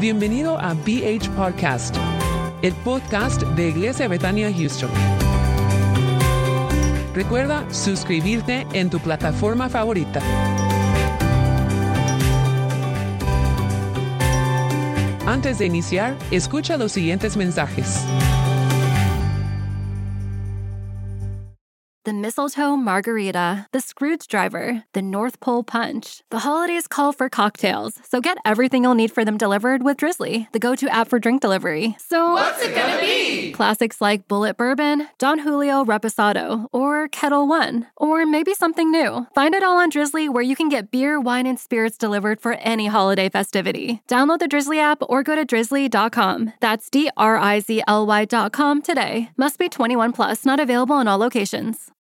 Bienvenido a BH Podcast, el podcast de Iglesia Betania Houston. Recuerda suscribirte en tu plataforma favorita. Antes de iniciar, escucha los siguientes mensajes. The mistletoe margarita, the Scrooge driver, the North Pole punch. The holidays call for cocktails, so get everything you'll need for them delivered with Drizzly, the go to app for drink delivery. So, what's it gonna be? Classics like Bullet Bourbon, Don Julio Reposado, or Kettle One, or maybe something new. Find it all on Drizzly where you can get beer, wine, and spirits delivered for any holiday festivity. Download the Drizzly app or go to drizzly.com. That's D R I Z L Y.com today. Must be 21 plus, not available in all locations.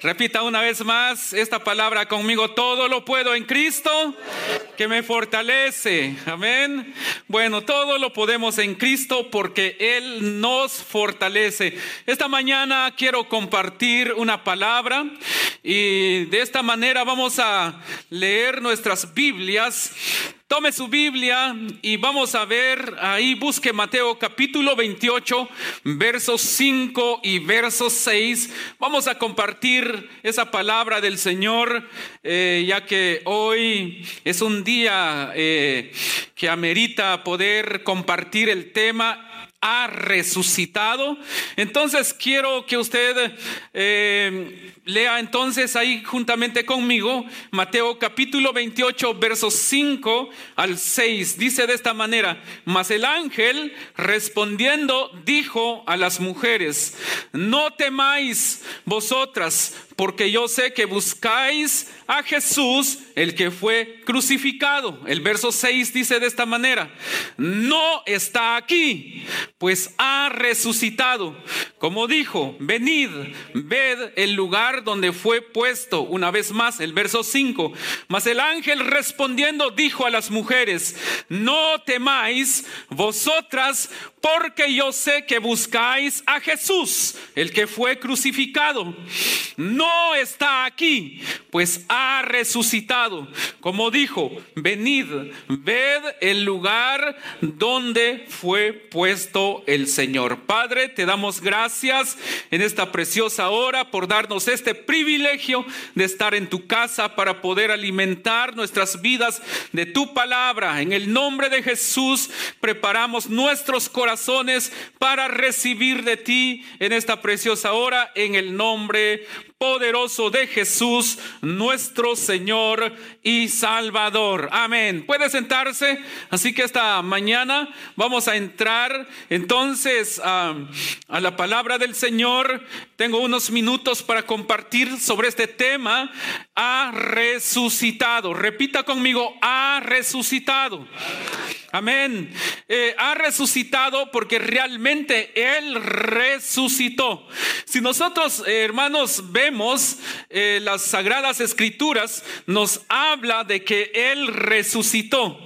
Repita una vez más esta palabra conmigo, todo lo puedo en Cristo que me fortalece. Amén. Bueno, todo lo podemos en Cristo porque Él nos fortalece. Esta mañana quiero compartir una palabra y de esta manera vamos a leer nuestras Biblias Tome su Biblia y vamos a ver ahí, busque Mateo capítulo 28, versos 5 y versos 6. Vamos a compartir esa palabra del Señor, eh, ya que hoy es un día eh, que amerita poder compartir el tema ha resucitado. Entonces quiero que usted eh, lea entonces ahí juntamente conmigo Mateo capítulo 28 versos 5 al 6. Dice de esta manera, mas el ángel respondiendo dijo a las mujeres, no temáis vosotras porque yo sé que buscáis a Jesús, el que fue crucificado. El verso 6 dice de esta manera, no está aquí, pues ha resucitado. Como dijo, venid, ved el lugar donde fue puesto. Una vez más, el verso 5. Mas el ángel respondiendo dijo a las mujeres, no temáis vosotras, porque yo sé que buscáis a Jesús, el que fue crucificado. No está aquí, pues ha resucitado. Como dijo, venid, ved el lugar donde fue puesto el Señor. Padre, te damos gracias en esta preciosa hora por darnos este privilegio de estar en tu casa para poder alimentar nuestras vidas de tu palabra. En el nombre de Jesús preparamos nuestros corazones para recibir de ti en esta preciosa hora en el nombre poderoso de Jesús, nuestro Señor y Salvador. Amén. Puede sentarse. Así que esta mañana vamos a entrar entonces a, la palabra del Señor. Tengo unos minutos para compartir sobre este tema. Ha resucitado. Repita conmigo, ha resucitado. Amén. Eh, ha resucitado porque realmente Él resucitó. Si nosotros, hermanos, vemos eh, las sagradas escrituras, nos habla de que Él resucitó.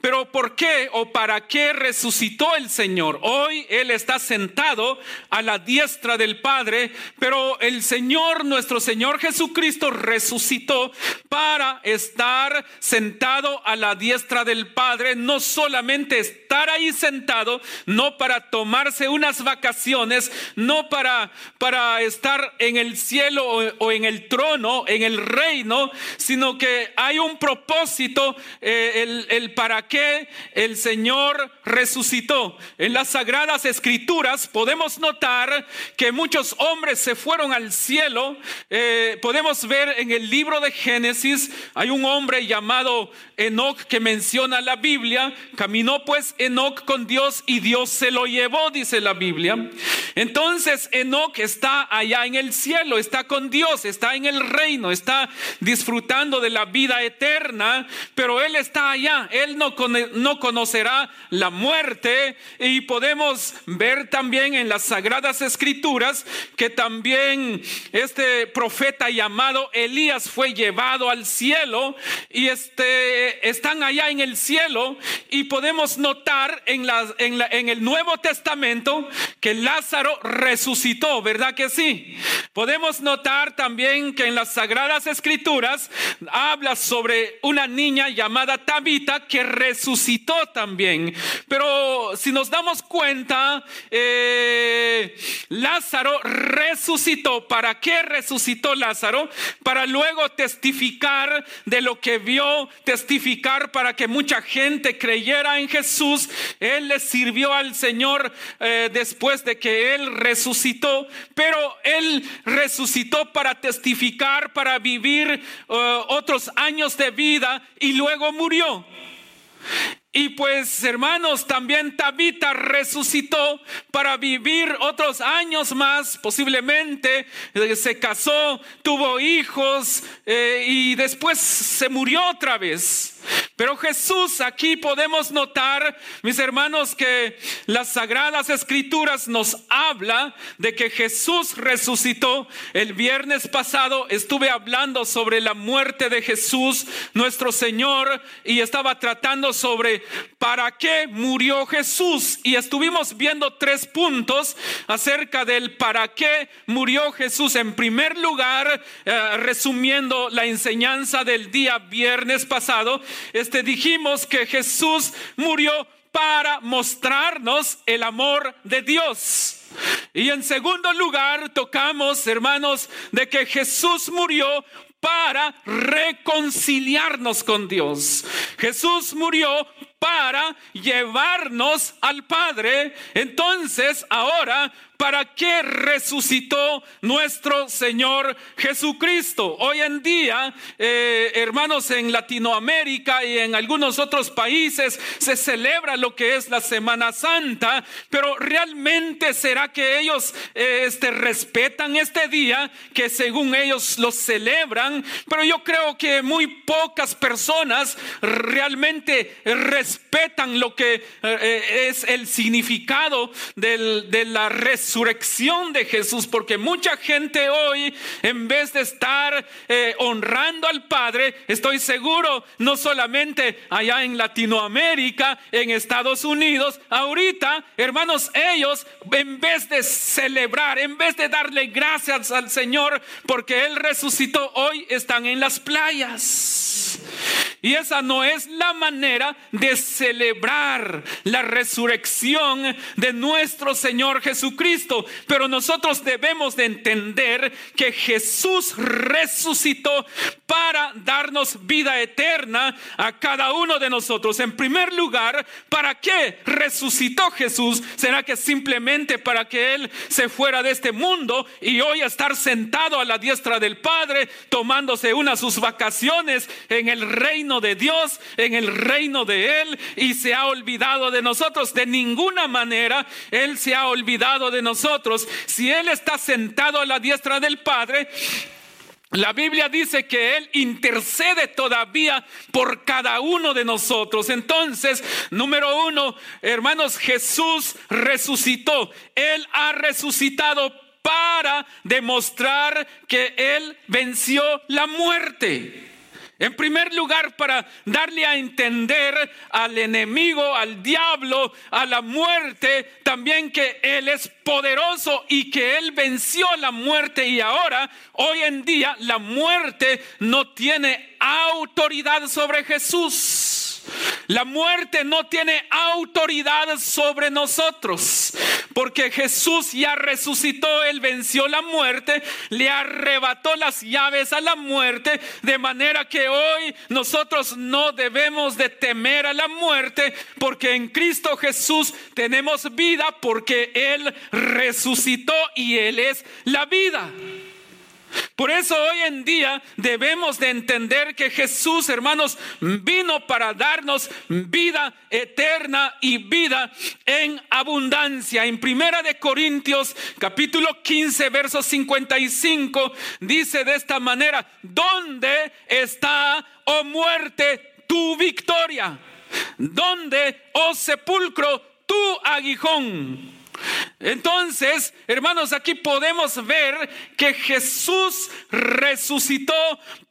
Pero ¿por qué o para qué resucitó el Señor? Hoy Él está sentado a la diestra del Padre, pero el Señor, nuestro Señor Jesucristo, resucitó para estar sentado a la diestra del Padre, no solamente estar ahí sentado, no para tomarse unas vacaciones, no para, para estar en el cielo o, en el trono, en el reino, sino que hay un propósito, eh, el, el para qué el Señor resucitó. En las sagradas escrituras podemos notar que muchos hombres se fueron al cielo. Eh, podemos ver en el libro de Génesis, hay un hombre llamado Enoch que menciona la Biblia. Caminó pues Enoch con Dios y Dios se lo llevó, dice la Biblia. Entonces Enoch está allá en el cielo, está con Dios, está en el reino, está disfrutando de la vida eterna, pero él está allá. Él no no conocerá la muerte. Y podemos ver también en las sagradas escrituras que también este profeta llamado Elías fue llevado al cielo y este, están allá en el cielo y podemos notar en, en, en el Nuevo Testamento que Lázaro resucitó, ¿verdad que sí? Podemos notar también que en las sagradas escrituras habla sobre una niña llamada Tabita que resucitó también. Pero si nos damos cuenta, eh, Lázaro resucitó. ¿Para qué resucitó Lázaro? Para luego testificar de lo que vio, testificar para que mucha gente creyera en Jesús. Él le sirvió al Señor eh, después de que él resucitó, pero él resucitó para testificar, para vivir eh, otros años de vida y luego murió. Y pues hermanos, también Tabita resucitó para vivir otros años más, posiblemente eh, se casó, tuvo hijos eh, y después se murió otra vez. Pero Jesús, aquí podemos notar, mis hermanos, que las sagradas escrituras nos habla de que Jesús resucitó. El viernes pasado estuve hablando sobre la muerte de Jesús, nuestro Señor, y estaba tratando sobre para qué murió Jesús. Y estuvimos viendo tres puntos acerca del para qué murió Jesús. En primer lugar, eh, resumiendo la enseñanza del día viernes pasado, este, dijimos que Jesús murió para mostrarnos el amor de Dios. Y en segundo lugar, tocamos, hermanos, de que Jesús murió para reconciliarnos con Dios. Jesús murió para llevarnos al Padre. Entonces, ahora ¿Para qué resucitó nuestro Señor Jesucristo? Hoy en día, eh, hermanos, en Latinoamérica y en algunos otros países se celebra lo que es la Semana Santa, pero realmente será que ellos eh, este, respetan este día, que según ellos lo celebran, pero yo creo que muy pocas personas realmente respetan lo que eh, es el significado de la resurrección resurrección de Jesús, porque mucha gente hoy, en vez de estar eh, honrando al Padre, estoy seguro, no solamente allá en Latinoamérica, en Estados Unidos, ahorita, hermanos, ellos, en vez de celebrar, en vez de darle gracias al Señor, porque Él resucitó, hoy están en las playas. Y esa no es la manera de celebrar la resurrección de nuestro Señor Jesucristo. Pero nosotros debemos de entender que Jesús resucitó para darnos vida eterna a cada uno de nosotros. En primer lugar, ¿para qué resucitó Jesús? ¿Será que simplemente para que Él se fuera de este mundo y hoy estar sentado a la diestra del Padre, tomándose una sus vacaciones en el reino? De Dios, en el reino de Él y se ha olvidado de nosotros. De ninguna manera Él se ha olvidado de nosotros. Si Él está sentado a la diestra del Padre, la Biblia dice que Él intercede todavía por cada uno de nosotros. Entonces, número uno, hermanos, Jesús resucitó. Él ha resucitado para demostrar que Él venció la muerte. En primer lugar, para darle a entender al enemigo, al diablo, a la muerte, también que Él es poderoso y que Él venció la muerte y ahora, hoy en día, la muerte no tiene autoridad sobre Jesús. La muerte no tiene autoridad sobre nosotros, porque Jesús ya resucitó, Él venció la muerte, le arrebató las llaves a la muerte, de manera que hoy nosotros no debemos de temer a la muerte, porque en Cristo Jesús tenemos vida, porque Él resucitó y Él es la vida. Por eso hoy en día debemos de entender que Jesús, hermanos, vino para darnos vida eterna y vida en abundancia. En Primera de Corintios, capítulo 15, verso 55, dice de esta manera, ¿dónde está, oh muerte, tu victoria? ¿Dónde, oh sepulcro, tu aguijón? Entonces, hermanos, aquí podemos ver que Jesús resucitó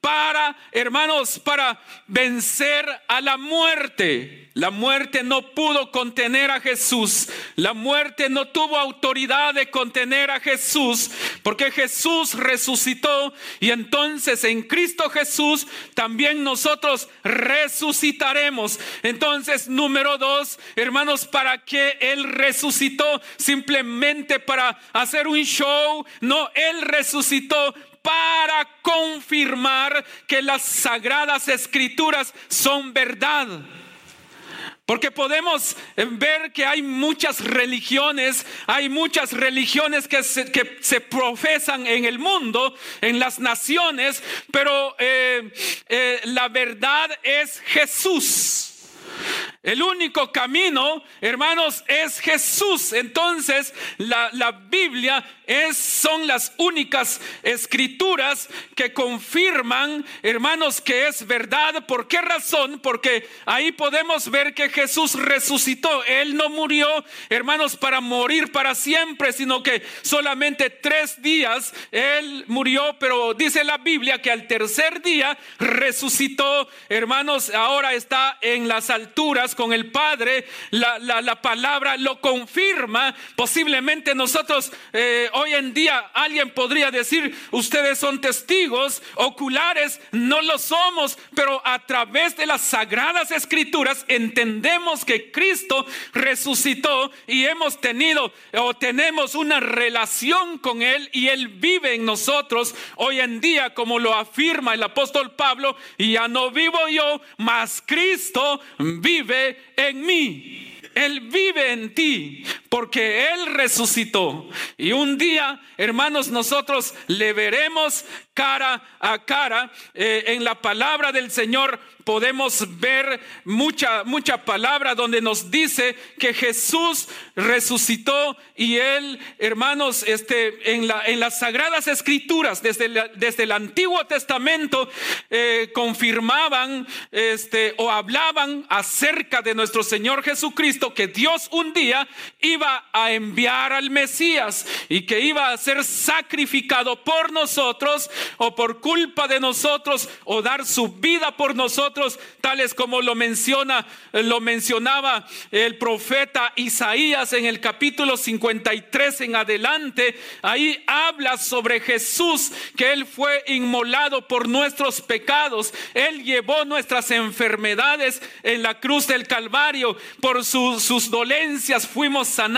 para, hermanos, para vencer a la muerte. La muerte no pudo contener a Jesús. La muerte no tuvo autoridad de contener a Jesús porque Jesús resucitó y entonces en Cristo Jesús también nosotros resucitaremos. Entonces, número dos, hermanos, ¿para qué Él resucitó? Simplemente para hacer un show. No, Él resucitó para confirmar que las sagradas escrituras son verdad. Porque podemos eh, ver que hay muchas religiones, hay muchas religiones que se, profesan en el mundo, en las naciones, pero eh, eh, la verdad es Jesús. El único camino, hermanos, es Jesús. Entonces, la, Biblia es, son las únicas escrituras que confirman, hermanos, que es verdad. ¿Por qué razón? Porque ahí podemos ver que Jesús resucitó. Él no murió, hermanos, para morir para siempre, sino que solamente tres días Él murió, pero dice la Biblia que al tercer día resucitó, hermanos, ahora está en las alturas con el Padre. La, la, palabra lo confirma. Posiblemente nosotros... Eh, hoy en día alguien podría decir, ustedes son testigos oculares, no lo somos, pero a través de las sagradas escrituras entendemos que Cristo resucitó y hemos tenido o tenemos una relación con Él y Él vive en nosotros hoy en día, como lo afirma el apóstol Pablo, ya no vivo yo, mas Cristo vive en mí. Él vive en ti porque Él resucitó. Y un día, hermanos, nosotros le veremos cara a cara. Eh, en la palabra del Señor podemos ver mucha, mucha palabra donde nos dice que Jesús resucitó y Él, hermanos, este, en, la, en las sagradas escrituras, desde, desde el Antiguo Testamento, eh, confirmaban este, o hablaban acerca de nuestro Señor Jesucristo, que Dios un día iba a enviar al Mesías y que iba a ser sacrificado por nosotros o por culpa de nosotros o dar su vida por nosotros, tales como lo menciona, lo mencionaba el profeta Isaías en el capítulo 53 en adelante. Ahí habla sobre Jesús, que él fue inmolado por nuestros pecados. Él llevó nuestras enfermedades en la cruz del Calvario. Por sus dolencias fuimos sanados.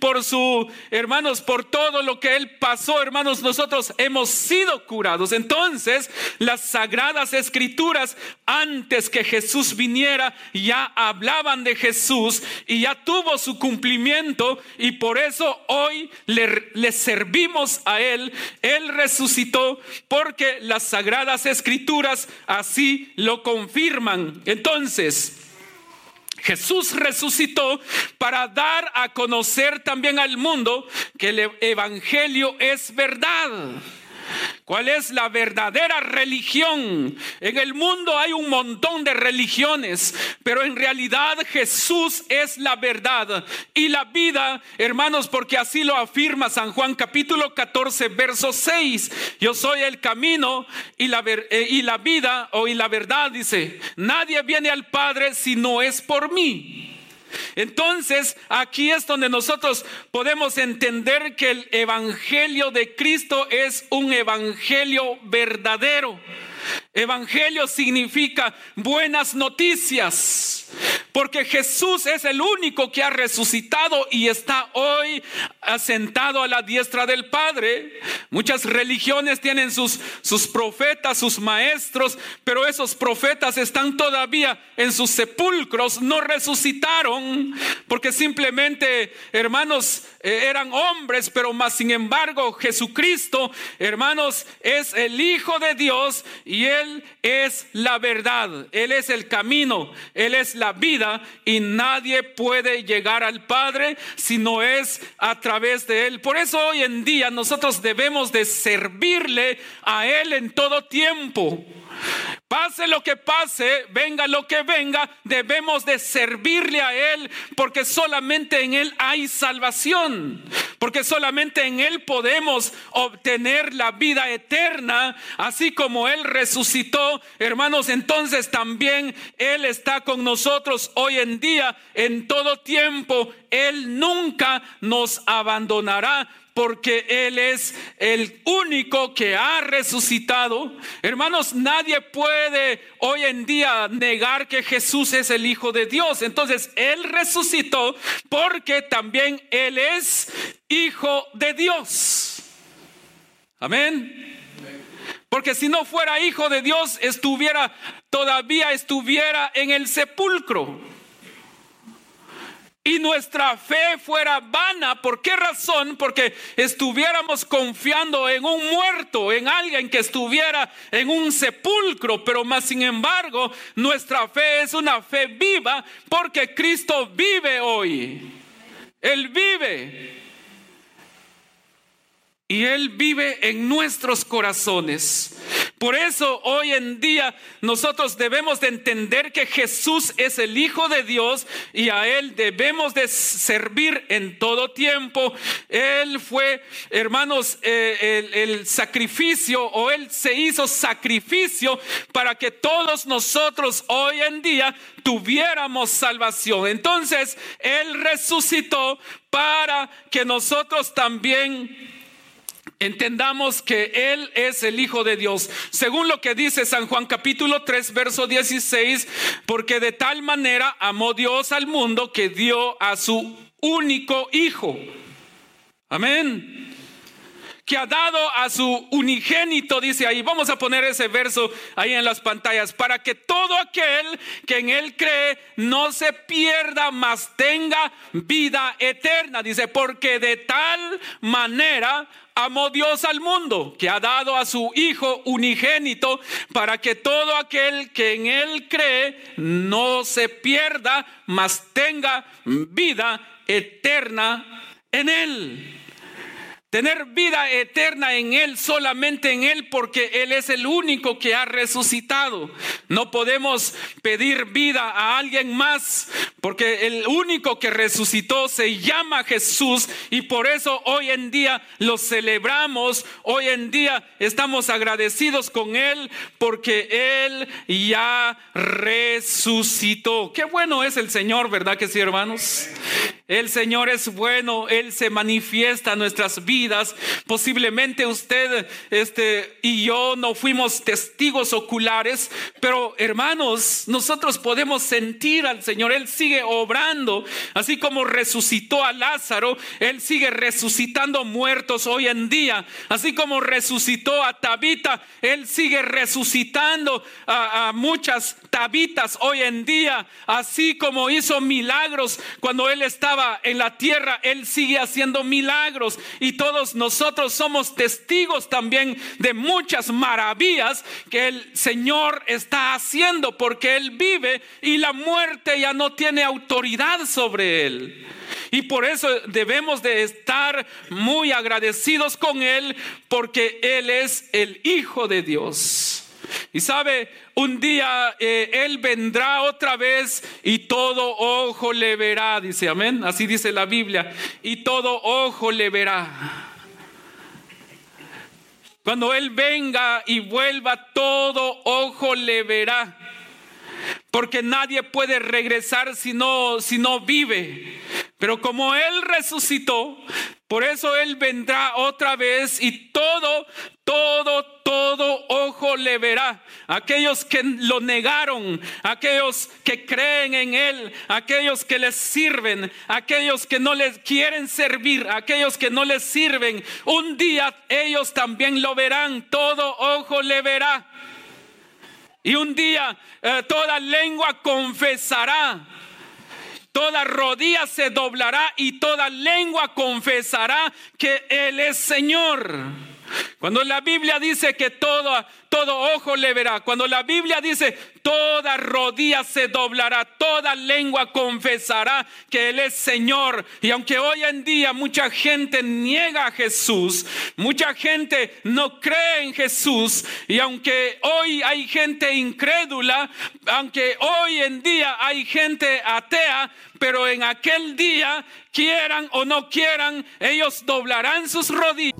Por su, hermanos, por todo lo que él pasó, hermanos, nosotros hemos sido curados. Entonces, las sagradas escrituras, antes que Jesús viniera, ya hablaban de Jesús y ya tuvo su cumplimiento y por eso hoy le, servimos a Él. Él resucitó porque las sagradas escrituras así lo confirman. Entonces, Jesús resucitó para dar a conocer también al mundo que el Evangelio es verdad. ¿Cuál es la verdadera religión? En el mundo hay un montón de religiones, pero en realidad Jesús es la verdad y la vida, hermanos, porque así lo afirma San Juan capítulo 14, verso 6. Yo soy el camino y la, eh, y la vida o y la verdad, dice. Nadie viene al Padre si no es por mí. Entonces, aquí es donde nosotros podemos entender que el Evangelio de Cristo es un Evangelio verdadero. Evangelio significa buenas noticias. Porque Jesús es el único que ha resucitado y está hoy asentado a la diestra del Padre. Muchas religiones tienen sus, sus profetas, sus maestros, pero esos profetas están todavía en sus sepulcros, no resucitaron, porque simplemente, hermanos, eh, eran hombres, pero más sin embargo Jesucristo, hermanos, es el Hijo de Dios y Él es la verdad, Él es el camino, Él es la vida y nadie puede llegar al Padre si no es a través de Él. Por eso hoy en día nosotros debemos de servirle a Él en todo tiempo. Pase lo que pase, venga lo que venga, debemos de servirle a Él porque solamente en Él hay salvación, porque solamente en Él podemos obtener la vida eterna, así como Él resucitó, hermanos, entonces también Él está con nosotros hoy en día, en todo tiempo, Él nunca nos abandonará porque Él es el único que ha resucitado. Hermanos, nadie puede hoy en día negar que Jesús es el Hijo de Dios. Entonces, Él resucitó porque también Él es Hijo de Dios. Amén. Porque si no fuera hijo de Dios, estuviera, todavía estuviera en el sepulcro y nuestra fe fuera vana. ¿Por qué razón? Porque estuviéramos confiando en un muerto, en alguien que estuviera en un sepulcro, pero más sin embargo, nuestra fe es una fe viva porque Cristo vive hoy. Él vive. Y Él vive en nuestros corazones. Por eso hoy en día nosotros debemos de entender que Jesús es el Hijo de Dios y a Él debemos de servir en todo tiempo. Él fue, hermanos, eh, el, el sacrificio o Él se hizo sacrificio para que todos nosotros hoy en día tuviéramos salvación. Entonces Él resucitó para que nosotros también Entendamos que Él es el Hijo de Dios. Según lo que dice San Juan capítulo 3, verso 16, porque de tal manera amó Dios al mundo que dio a su único Hijo. Amén que ha dado a su unigénito, dice ahí, vamos a poner ese verso ahí en las pantallas, para que todo aquel que en él cree no se pierda, mas tenga vida eterna. Dice, porque de tal manera amó Dios al mundo, que ha dado a su Hijo unigénito, para que todo aquel que en Él cree no se pierda, mas tenga vida eterna en Él. Tener vida eterna en Él, solamente en Él, porque Él es el único que ha resucitado. No podemos pedir vida a alguien más, porque el único que resucitó se llama Jesús y por eso hoy en día lo celebramos, hoy en día estamos agradecidos con Él, porque Él ya resucitó. Qué bueno es el Señor, ¿verdad que sí, hermanos? El Señor es bueno, Él se manifiesta en nuestras vidas. Posiblemente usted este, y yo no fuimos testigos oculares, pero hermanos, nosotros podemos sentir al Señor. Él sigue obrando, así como resucitó a Lázaro, Él sigue resucitando muertos hoy en día. Así como resucitó a Tabita, Él sigue resucitando a, a muchas Tabitas hoy en día. Así como hizo milagros cuando Él estaba en la tierra, Él sigue haciendo milagros y todos nosotros somos testigos también de muchas maravillas que el Señor está haciendo porque Él vive y la muerte ya no tiene autoridad sobre Él. Y por eso debemos de estar muy agradecidos con Él porque Él es el Hijo de Dios. Y sabe, un día eh, Él vendrá otra vez y todo ojo le verá, dice amén. Así dice la Biblia. Y todo ojo le verá. Cuando Él venga y vuelva, todo ojo le verá. Porque nadie puede regresar si no, si no vive. Pero como Él resucitó, por eso Él vendrá otra vez y todo, todo, todo ojo le verá. Aquellos que lo negaron, aquellos que creen en Él, aquellos que les sirven, aquellos que no les quieren servir, aquellos que no les sirven, un día ellos también lo verán, todo ojo le verá. Y un día eh, toda lengua confesará Toda rodilla se doblará y toda lengua confesará que Él es Señor. Cuando la Biblia dice que todo, todo ojo le verá, cuando la Biblia dice toda rodilla se doblará, toda lengua confesará que Él es Señor. Y aunque hoy en día mucha gente niega a Jesús, mucha gente no cree en Jesús, y aunque hoy hay gente incrédula, aunque hoy en día hay gente atea, pero en aquel día, quieran o no quieran, ellos doblarán sus rodillas.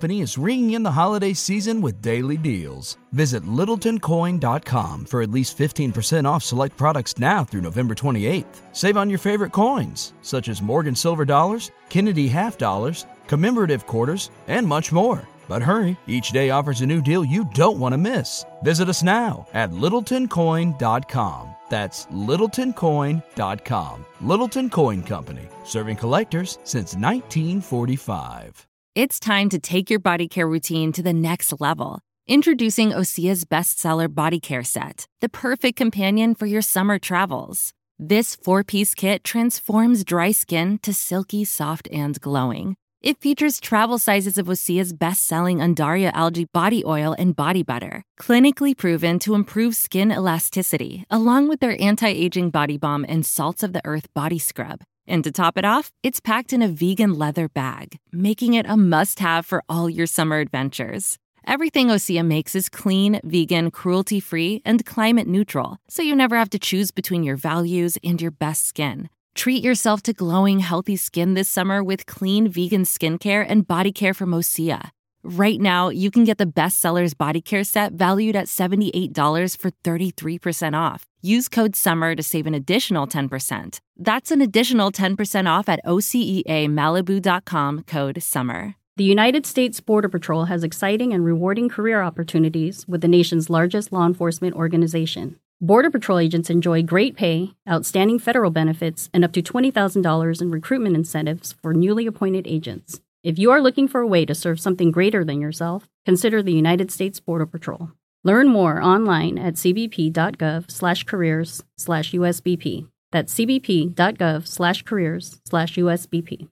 Company is ringing in the holiday season with daily deals. Visit littletoncoin.com for at least 15% off select products now through November 28th. Save on your favorite coins, such as Morgan Silver Dollars, Kennedy Half Dollars, commemorative quarters, and much more. But hurry, each day offers a new deal you don't want to miss. Visit us now at littletoncoin.com. That's littletoncoin.com. Littleton Coin Company, serving collectors since 1945. It's time to take your body care routine to the next level. Introducing Osea's bestseller body care set, the perfect companion for your summer travels. This four piece kit transforms dry skin to silky, soft, and glowing. It features travel sizes of Osea's best selling Undaria algae body oil and body butter, clinically proven to improve skin elasticity, along with their anti aging body balm and salts of the earth body scrub. And to top it off, it's packed in a vegan leather bag, making it a must have for all your summer adventures. Everything Osea makes is clean, vegan, cruelty free, and climate neutral, so you never have to choose between your values and your best skin. Treat yourself to glowing, healthy skin this summer with clean vegan skincare and body care from Osea. Right now, you can get the bestsellers body care set valued at $78 for 33% off. Use code SUMMER to save an additional 10%. That's an additional 10% off at OCEAMalibu.com code SUMMER. The United States Border Patrol has exciting and rewarding career opportunities with the nation's largest law enforcement organization. Border Patrol agents enjoy great pay, outstanding federal benefits, and up to $20,000 in recruitment incentives for newly appointed agents. If you are looking for a way to serve something greater than yourself, consider the United States Border Patrol. Learn more online at cbp.gov/careers/usbp. That's cbp.gov slash careers slash USBP.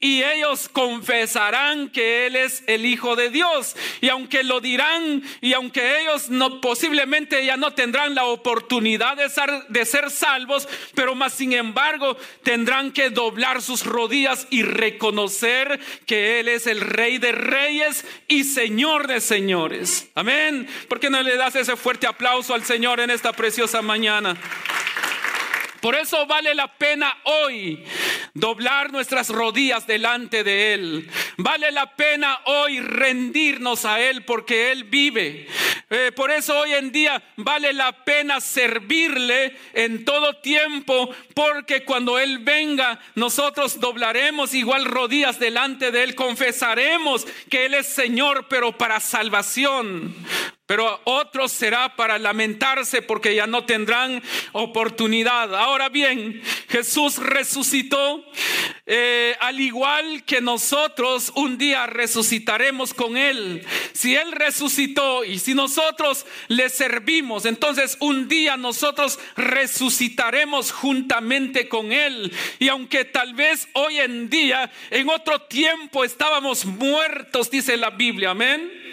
Y ellos confesarán que Él es el Hijo de Dios. Y aunque lo dirán, y aunque ellos no, posiblemente ya no tendrán la oportunidad de ser, de ser salvos, pero más sin embargo tendrán que doblar sus rodillas y reconocer que Él es el Rey de Reyes y Señor de Señores. Amén. ¿Por qué no le das ese fuerte aplauso al Señor en esta preciosa mañana? Por eso vale la pena hoy doblar nuestras rodillas delante de Él. Vale la pena hoy rendirnos a Él porque Él vive. Eh, por eso hoy en día vale la pena servirle en todo tiempo porque cuando Él venga nosotros doblaremos igual rodillas delante de Él. Confesaremos que Él es Señor pero para salvación pero otros será para lamentarse porque ya no tendrán oportunidad. Ahora bien, Jesús resucitó, eh, al igual que nosotros un día resucitaremos con Él. Si Él resucitó y si nosotros le servimos, entonces un día nosotros resucitaremos juntamente con Él. Y aunque tal vez hoy en día, en otro tiempo estábamos muertos, dice la Biblia, amén.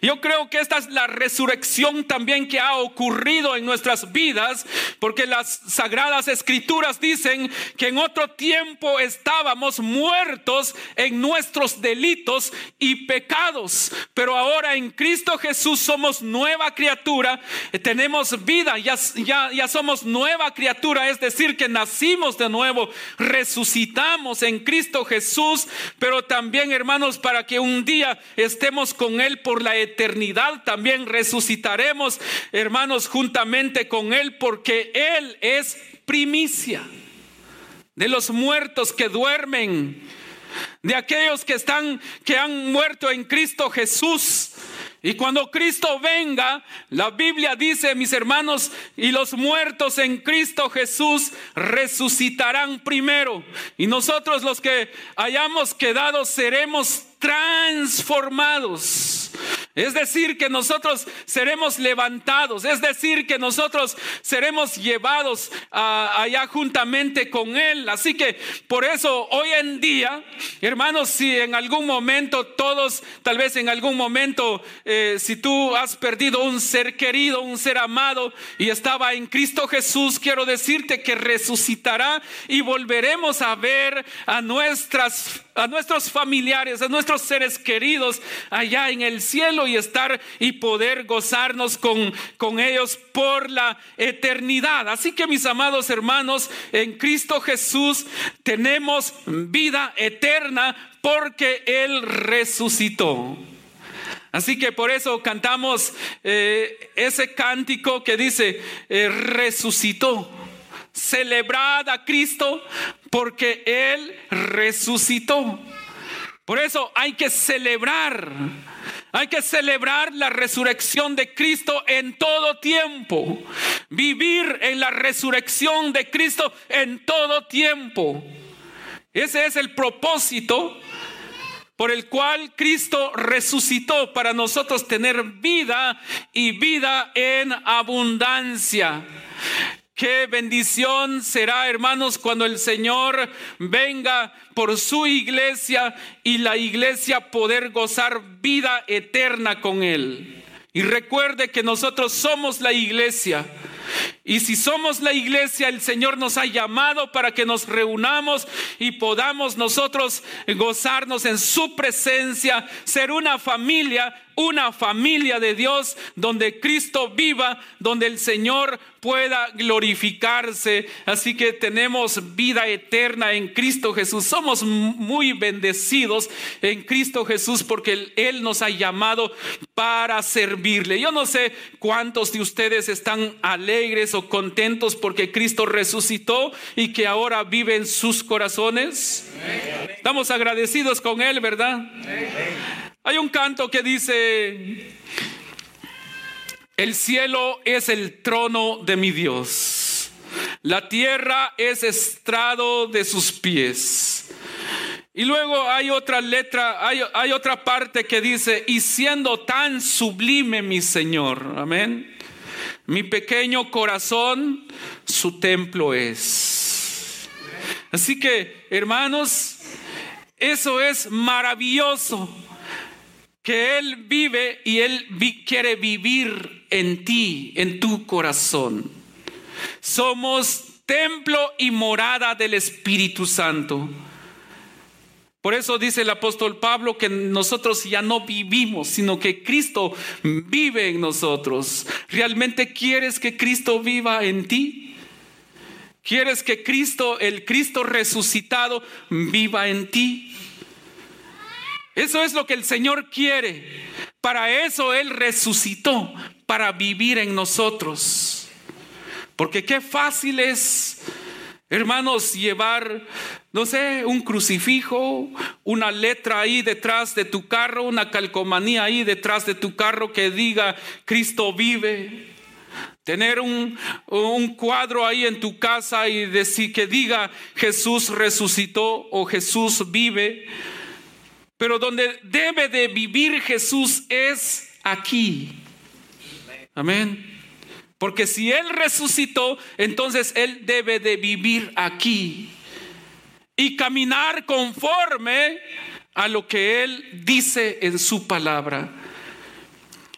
Yo creo que esta es la resurrección también que ha ocurrido en nuestras vidas, porque las sagradas escrituras dicen que en otro tiempo estábamos muertos en nuestros delitos y pecados, pero ahora en Cristo Jesús somos nueva criatura, tenemos vida, ya, ya, ya somos nueva criatura, es decir, que nacimos de nuevo, resucitamos en Cristo Jesús, pero también hermanos, para que un día estemos con Él por la eternidad también resucitaremos, hermanos, juntamente con Él, porque Él es primicia de los muertos que duermen, de aquellos que están, que han muerto en Cristo Jesús. Y cuando Cristo venga, la Biblia dice, mis hermanos, y los muertos en Cristo Jesús resucitarán primero. Y nosotros los que hayamos quedado seremos transformados Es decir, que nosotros seremos levantados, es decir, que nosotros seremos llevados allá juntamente con Él. Así que por eso hoy en día, hermanos, si en algún momento todos, tal vez en algún momento, eh, si tú has perdido un ser querido, un ser amado y estaba en Cristo Jesús, quiero decirte que resucitará y volveremos a ver a nuestras a nuestros familiares, a nuestros seres queridos allá en el cielo y estar y poder gozarnos con, con ellos por la eternidad. Así que mis amados hermanos, en Cristo Jesús tenemos vida eterna porque Él resucitó. Así que por eso cantamos eh, ese cántico que dice, eh, resucitó. Celebrad a Cristo porque Él resucitó. Por eso hay que celebrar hay que celebrar la resurrección de Cristo en todo tiempo. Vivir en la resurrección de Cristo en todo tiempo. Ese es el propósito por el cual Cristo resucitó para nosotros tener vida y vida en abundancia. Qué bendición será, hermanos, cuando el Señor venga por su iglesia y la iglesia poder gozar vida eterna con Él. Y recuerde que nosotros somos la iglesia. Y si somos la iglesia, el Señor nos ha llamado para que nos reunamos y podamos nosotros gozarnos en su presencia, ser una familia, una familia de Dios donde Cristo viva, donde el Señor pueda glorificarse. Así que tenemos vida eterna en Cristo Jesús. Somos muy bendecidos en Cristo Jesús porque Él nos ha llamado para servirle. Yo no sé cuántos de ustedes están alegres o contentos porque Cristo resucitó y que ahora vive en sus corazones. Estamos agradecidos con Él, ¿verdad? Hay un canto que dice, el cielo es el trono de mi Dios, la tierra es estrado de sus pies. Y luego hay otra letra, hay, otra parte que dice, y siendo tan sublime mi Señor, amén, mi pequeño corazón, su templo es. Así que, hermanos, eso es maravilloso que Él vive y Él quiere vivir en ti, en tu corazón. Somos templo y morada del Espíritu Santo. Por eso dice el apóstol Pablo que nosotros ya no vivimos, sino que Cristo vive en nosotros. ¿Realmente quieres que Cristo viva en ti? ¿Quieres que Cristo, el Cristo resucitado, viva en ti? Eso es lo que el Señor quiere. Para eso Él resucitó, para vivir en nosotros. Porque qué fácil es, hermanos, llevar, no sé, un crucifijo, una letra ahí detrás de tu carro, una calcomanía ahí detrás de tu carro que diga, Cristo vive. Tener un, un, cuadro ahí en tu casa y decir que diga Jesús resucitó o Jesús vive. Pero donde debe de vivir Jesús es aquí. Amén. Porque si Él resucitó, entonces Él debe de vivir aquí y caminar conforme a lo que Él dice en su palabra.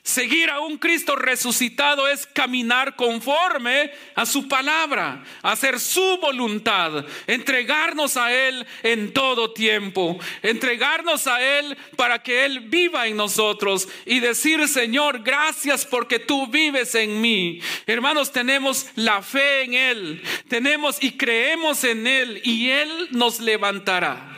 Seguir a un Cristo resucitado es caminar conforme a su palabra, hacer su voluntad, entregarnos a Él en todo tiempo, entregarnos a Él para que Él viva en nosotros y decir, Señor, gracias porque tú vives en mí. Hermanos, tenemos la fe en Él, tenemos y creemos en Él y Él nos levantará.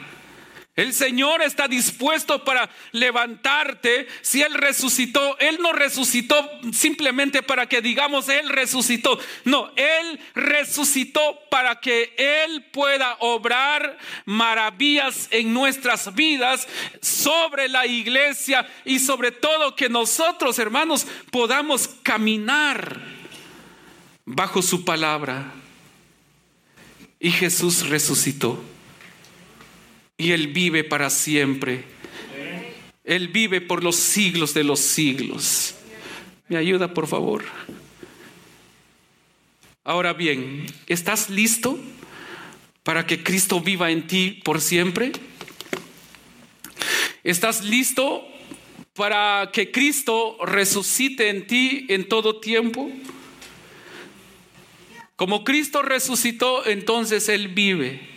El Señor está dispuesto para levantarte. Si Él resucitó, Él no resucitó simplemente para que digamos Él resucitó. No, Él resucitó para que Él pueda obrar maravillas en nuestras vidas sobre la iglesia y sobre todo que nosotros, hermanos, podamos caminar bajo su palabra. Y Jesús resucitó y Él vive para siempre. Él vive por los siglos de los siglos. ¿Me ayuda, por favor? Ahora bien, ¿estás listo para que Cristo viva en ti por siempre? ¿Estás listo para que Cristo resucite en ti en todo tiempo? Como Cristo resucitó, entonces Él vive.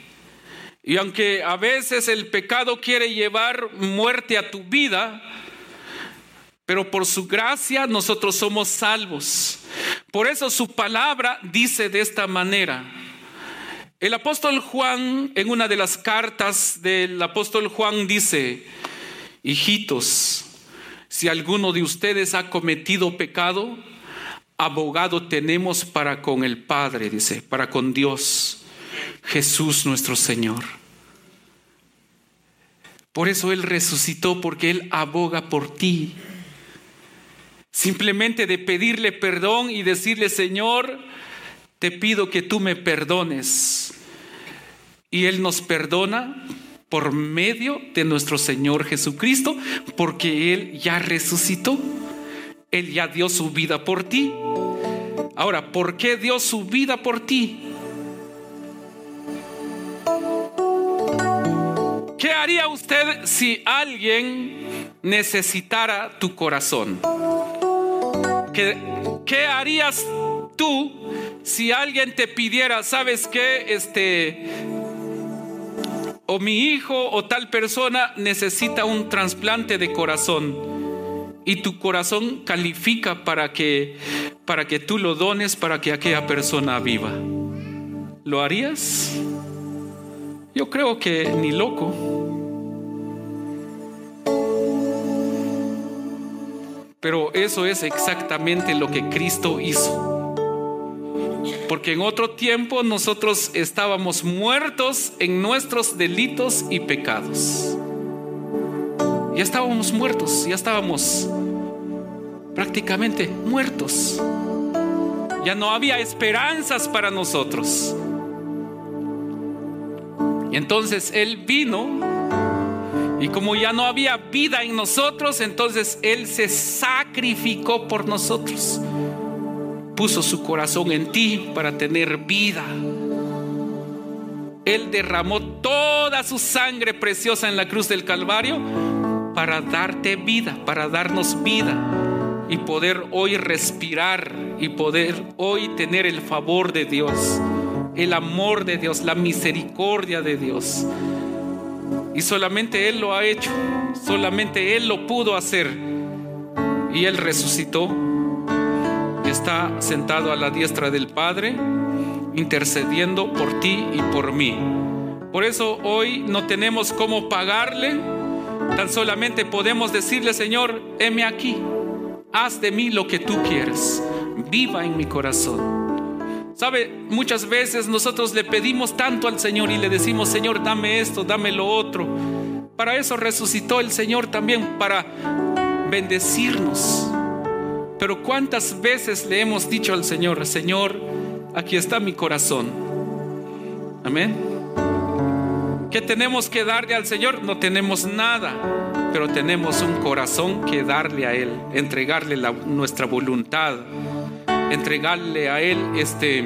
Y aunque a veces el pecado quiere llevar muerte a tu vida, pero por su gracia nosotros somos salvos. Por eso su palabra dice de esta manera. El apóstol Juan, en una de las cartas del apóstol Juan, dice, hijitos, si alguno de ustedes ha cometido pecado, abogado tenemos para con el Padre, dice, para con Dios, Jesús nuestro Señor. Por eso Él resucitó, porque Él aboga por ti. Simplemente de pedirle perdón y decirle, Señor, te pido que tú me perdones. Y Él nos perdona por medio de nuestro Señor Jesucristo, porque Él ya resucitó. Él ya dio su vida por ti. Ahora, ¿por qué dio su vida por ti? ¿Qué haría usted si alguien necesitara tu corazón? ¿Qué, harías tú si alguien te pidiera, sabes qué, este, o mi hijo o tal persona necesita un trasplante de corazón y tu corazón califica para que para que tú lo dones para que aquella persona viva. ¿Lo harías? Yo creo que ni loco. Pero eso es exactamente lo que Cristo hizo. Porque en otro tiempo nosotros estábamos muertos en nuestros delitos y pecados. Ya estábamos muertos, ya estábamos prácticamente muertos. Ya no había esperanzas para nosotros. Y entonces Él vino y como ya no había vida en nosotros, entonces Él se sacrificó por nosotros. Puso su corazón en ti para tener vida. Él derramó toda su sangre preciosa en la cruz del Calvario para darte vida, para darnos vida y poder hoy respirar y poder hoy tener el favor de Dios el amor de Dios, la misericordia de Dios. Y solamente Él lo ha hecho, solamente Él lo pudo hacer. Y Él resucitó, está sentado a la diestra del Padre, intercediendo por ti y por mí. Por eso hoy no tenemos cómo pagarle, tan solamente podemos decirle, Señor, heme aquí, haz de mí lo que tú quieras, viva en mi corazón. Sabe, muchas veces nosotros le pedimos tanto al Señor y le decimos, Señor, dame esto, dame lo otro. Para eso resucitó el Señor también, para bendecirnos. Pero ¿cuántas veces le hemos dicho al Señor, Señor, aquí está mi corazón? Amén. ¿Qué tenemos que darle al Señor? No tenemos nada, pero tenemos un corazón que darle a Él, entregarle nuestra voluntad entregarle a Él este,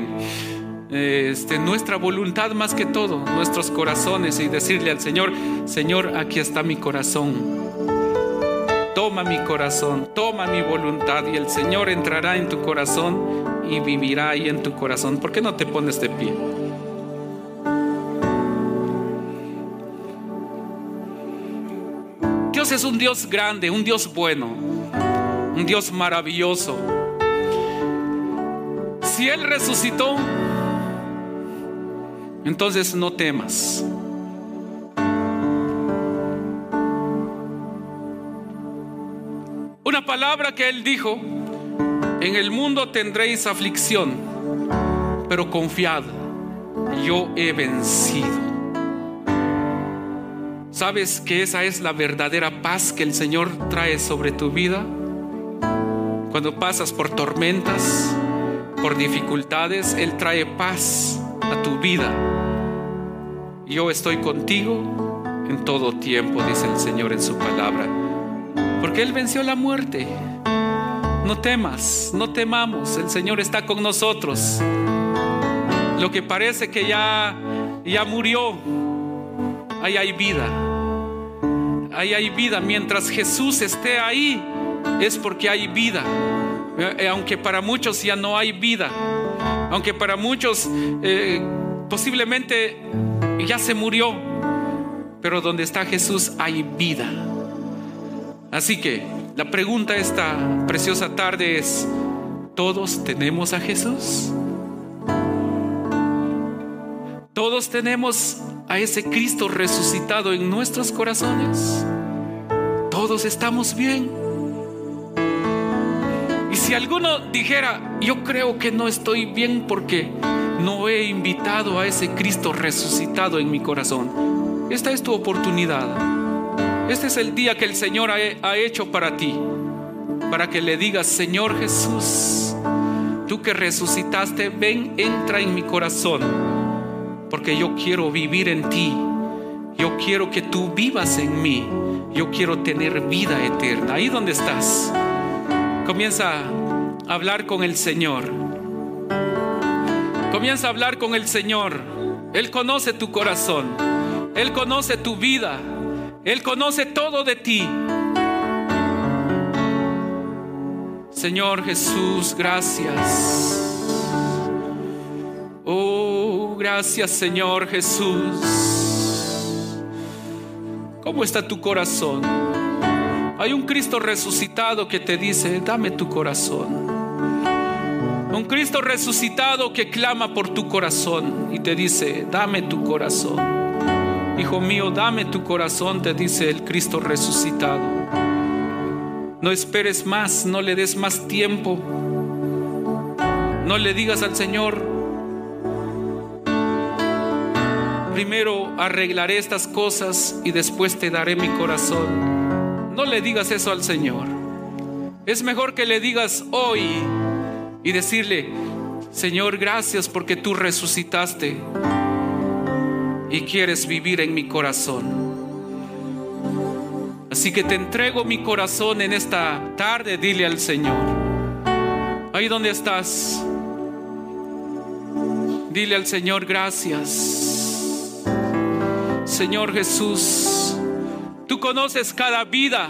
este, nuestra voluntad más que todo, nuestros corazones y decirle al Señor, Señor, aquí está mi corazón. Toma mi corazón, toma mi voluntad y el Señor entrará en tu corazón y vivirá ahí en tu corazón. ¿Por qué no te pones de pie? Dios es un Dios grande, un Dios bueno, un Dios maravilloso si Él resucitó, entonces no temas. Una palabra que Él dijo, en el mundo tendréis aflicción, pero confiad, yo he vencido. ¿Sabes que esa es la verdadera paz que el Señor trae sobre tu vida? Cuando pasas por tormentas, por dificultades, Él trae paz a tu vida. Yo estoy contigo en todo tiempo, dice el Señor en su palabra. Porque Él venció la muerte. No temas, no temamos, el Señor está con nosotros. Lo que parece que ya, ya murió, ahí hay vida. Ahí hay vida. Mientras Jesús esté ahí, es porque hay vida. Eh, aunque para muchos ya no hay vida. Aunque para muchos eh, posiblemente ya se murió. Pero donde está Jesús hay vida. Así que la pregunta esta preciosa tarde es, ¿todos tenemos a Jesús? ¿Todos tenemos a ese Cristo resucitado en nuestros corazones? ¿Todos estamos bien? Y si alguno dijera, yo creo que no estoy bien porque no he invitado a ese Cristo resucitado en mi corazón, esta es tu oportunidad. Este es el día que el Señor ha, hecho para ti, para que le digas, Señor Jesús, tú que resucitaste, ven, entra en mi corazón, porque yo quiero vivir en ti, yo quiero que tú vivas en mí, yo quiero tener vida eterna. Ahí donde estás, comienza a hablar con el Señor. Comienza a hablar con el Señor. Él conoce tu corazón. Él conoce tu vida. Él conoce todo de ti. Señor Jesús, gracias. Oh, gracias Señor Jesús. ¿Cómo está tu corazón? Hay un Cristo resucitado que te dice, dame tu corazón. Un Cristo resucitado que clama por tu corazón y te dice, dame tu corazón. Hijo mío, dame tu corazón, te dice el Cristo resucitado. No esperes más, no le des más tiempo. No le digas al Señor, primero arreglaré estas cosas y después te daré mi corazón. No le digas eso al Señor. Es mejor que le digas hoy y decirle, Señor, gracias porque tú resucitaste y quieres vivir en mi corazón. Así que te entrego mi corazón en esta tarde, dile al Señor. Ahí donde estás, dile al Señor gracias. Señor Jesús, tú conoces cada vida,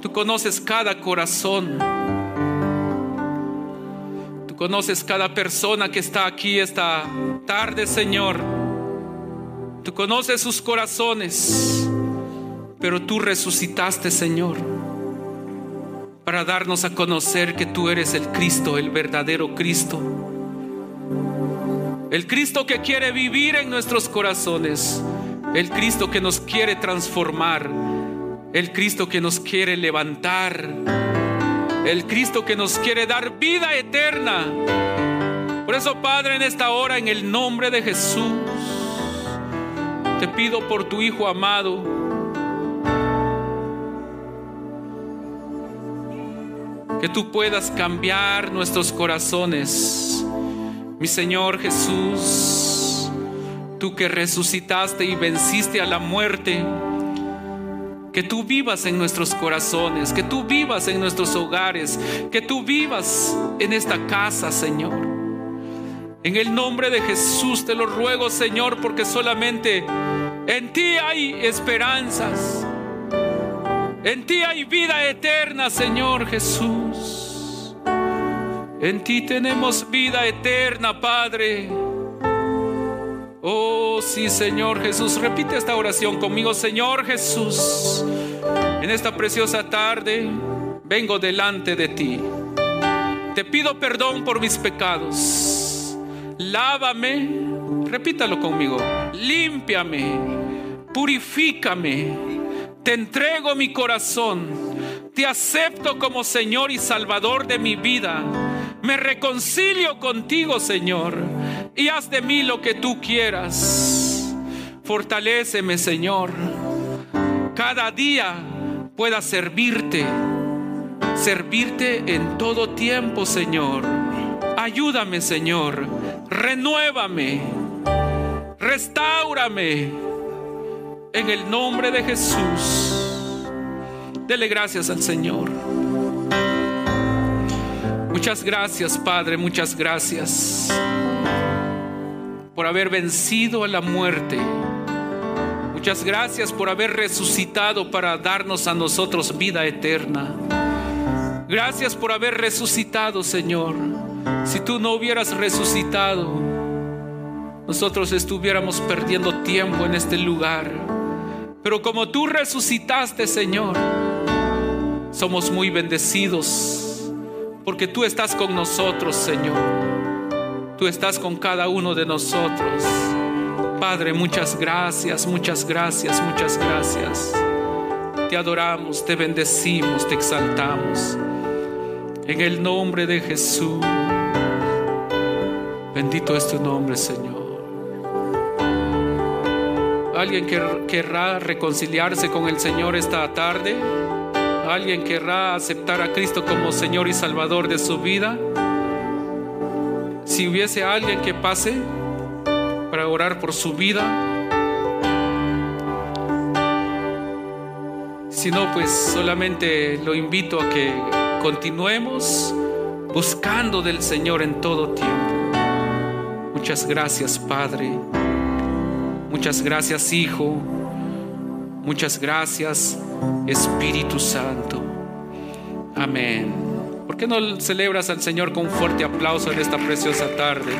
tú conoces cada corazón. Tú conoces cada persona que está aquí esta tarde, Señor. Tú conoces sus corazones, pero tú resucitaste, Señor, para darnos a conocer que tú eres el Cristo, el verdadero Cristo. El Cristo que quiere vivir en nuestros corazones. El Cristo que nos quiere transformar. El Cristo que nos quiere levantar. El Cristo que nos quiere dar vida eterna. Por eso, Padre, en esta hora, en el nombre de Jesús, te pido por tu Hijo amado. Que tú puedas cambiar nuestros corazones. Mi Señor Jesús, tú que resucitaste y venciste a la muerte, que tú vivas en nuestros corazones, que tú vivas en nuestros hogares, que tú vivas en esta casa, Señor. En el nombre de Jesús te lo ruego, Señor, porque solamente en ti hay esperanzas. En ti hay vida eterna, Señor Jesús. En ti tenemos vida eterna, Padre. Oh, sí, Señor Jesús. Repite esta oración conmigo, Señor Jesús. En esta preciosa tarde vengo delante de ti. Te pido perdón por mis pecados lávame, repítalo conmigo, límpiame, purifícame, te entrego mi corazón, te acepto como Señor y Salvador de mi vida, me reconcilio contigo, Señor, y haz de mí lo que tú quieras. Fortaléceme, Señor, cada día pueda servirte, servirte en todo tiempo, Señor. Ayúdame, Señor renuévame, restaurame. En el nombre de Jesús, Dele gracias al Señor. Muchas gracias, Padre, muchas gracias por haber vencido a la muerte. Muchas gracias por haber resucitado para darnos a nosotros vida eterna. Gracias por haber resucitado, Señor. Si tú no hubieras resucitado, nosotros estuviéramos perdiendo tiempo en este lugar. Pero como tú resucitaste, Señor, somos muy bendecidos porque tú estás con nosotros, Señor. Tú estás con cada uno de nosotros. Padre, muchas gracias, muchas gracias, muchas gracias. Te adoramos, te bendecimos, te exaltamos. En el nombre de Jesús. Bendito es tu nombre, Señor. ¿Alguien querrá reconciliarse con el Señor esta tarde? ¿Alguien querrá aceptar a Cristo como Señor y Salvador de su vida? Si hubiese alguien que pase para orar por su vida. Si no, pues solamente lo invito a que continuemos buscando del Señor en todo tiempo. Muchas gracias, Padre. Muchas gracias, Hijo. Muchas gracias, Espíritu Santo. Amén. ¿Por qué no celebras al Señor con un fuerte aplauso en esta preciosa tarde?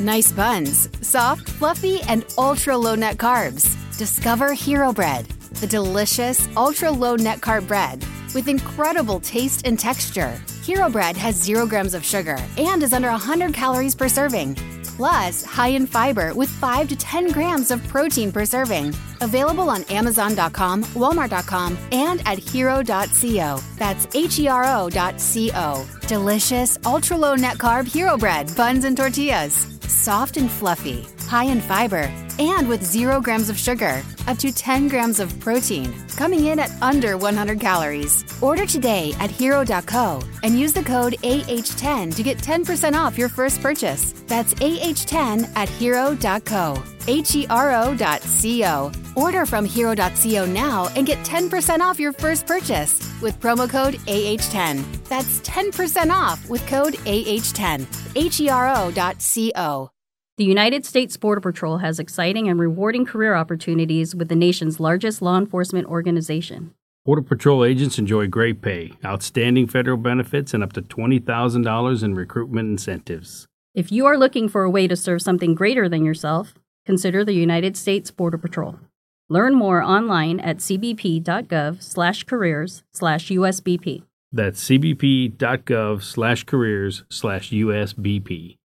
Nice buns, soft, fluffy, and ultra low net carbs. Discover Hero Bread, the delicious ultra low net carb bread with incredible taste and texture. Hero Bread has zero grams of sugar and is under 100 calories per serving. Plus, high in fiber with 5 to 10 grams of protein per serving. Available on Amazon.com, Walmart.com, and at hero.co. That's H E R O.co. Delicious, ultra low net carb Hero Bread, buns, and tortillas. Soft and fluffy, high in fiber, and with zero grams of sugar, up to 10 grams of protein, coming in at under 100 calories. Order today at hero.co and use the code AH10 to get 10% off your first purchase. That's AH10 at hero.co. H E R O.co. Order from hero.co now and get 10% off your first purchase with promo code AH10. That's 10% off with code AH10. H E R O.co. The United States Border Patrol has exciting and rewarding career opportunities with the nation's largest law enforcement organization. Border Patrol agents enjoy great pay, outstanding federal benefits, and up to $20,000 in recruitment incentives. If you are looking for a way to serve something greater than yourself, consider the United States Border Patrol. Learn more online at cbp.gov/careers/usbp. That's cbp.gov/careers/usbp.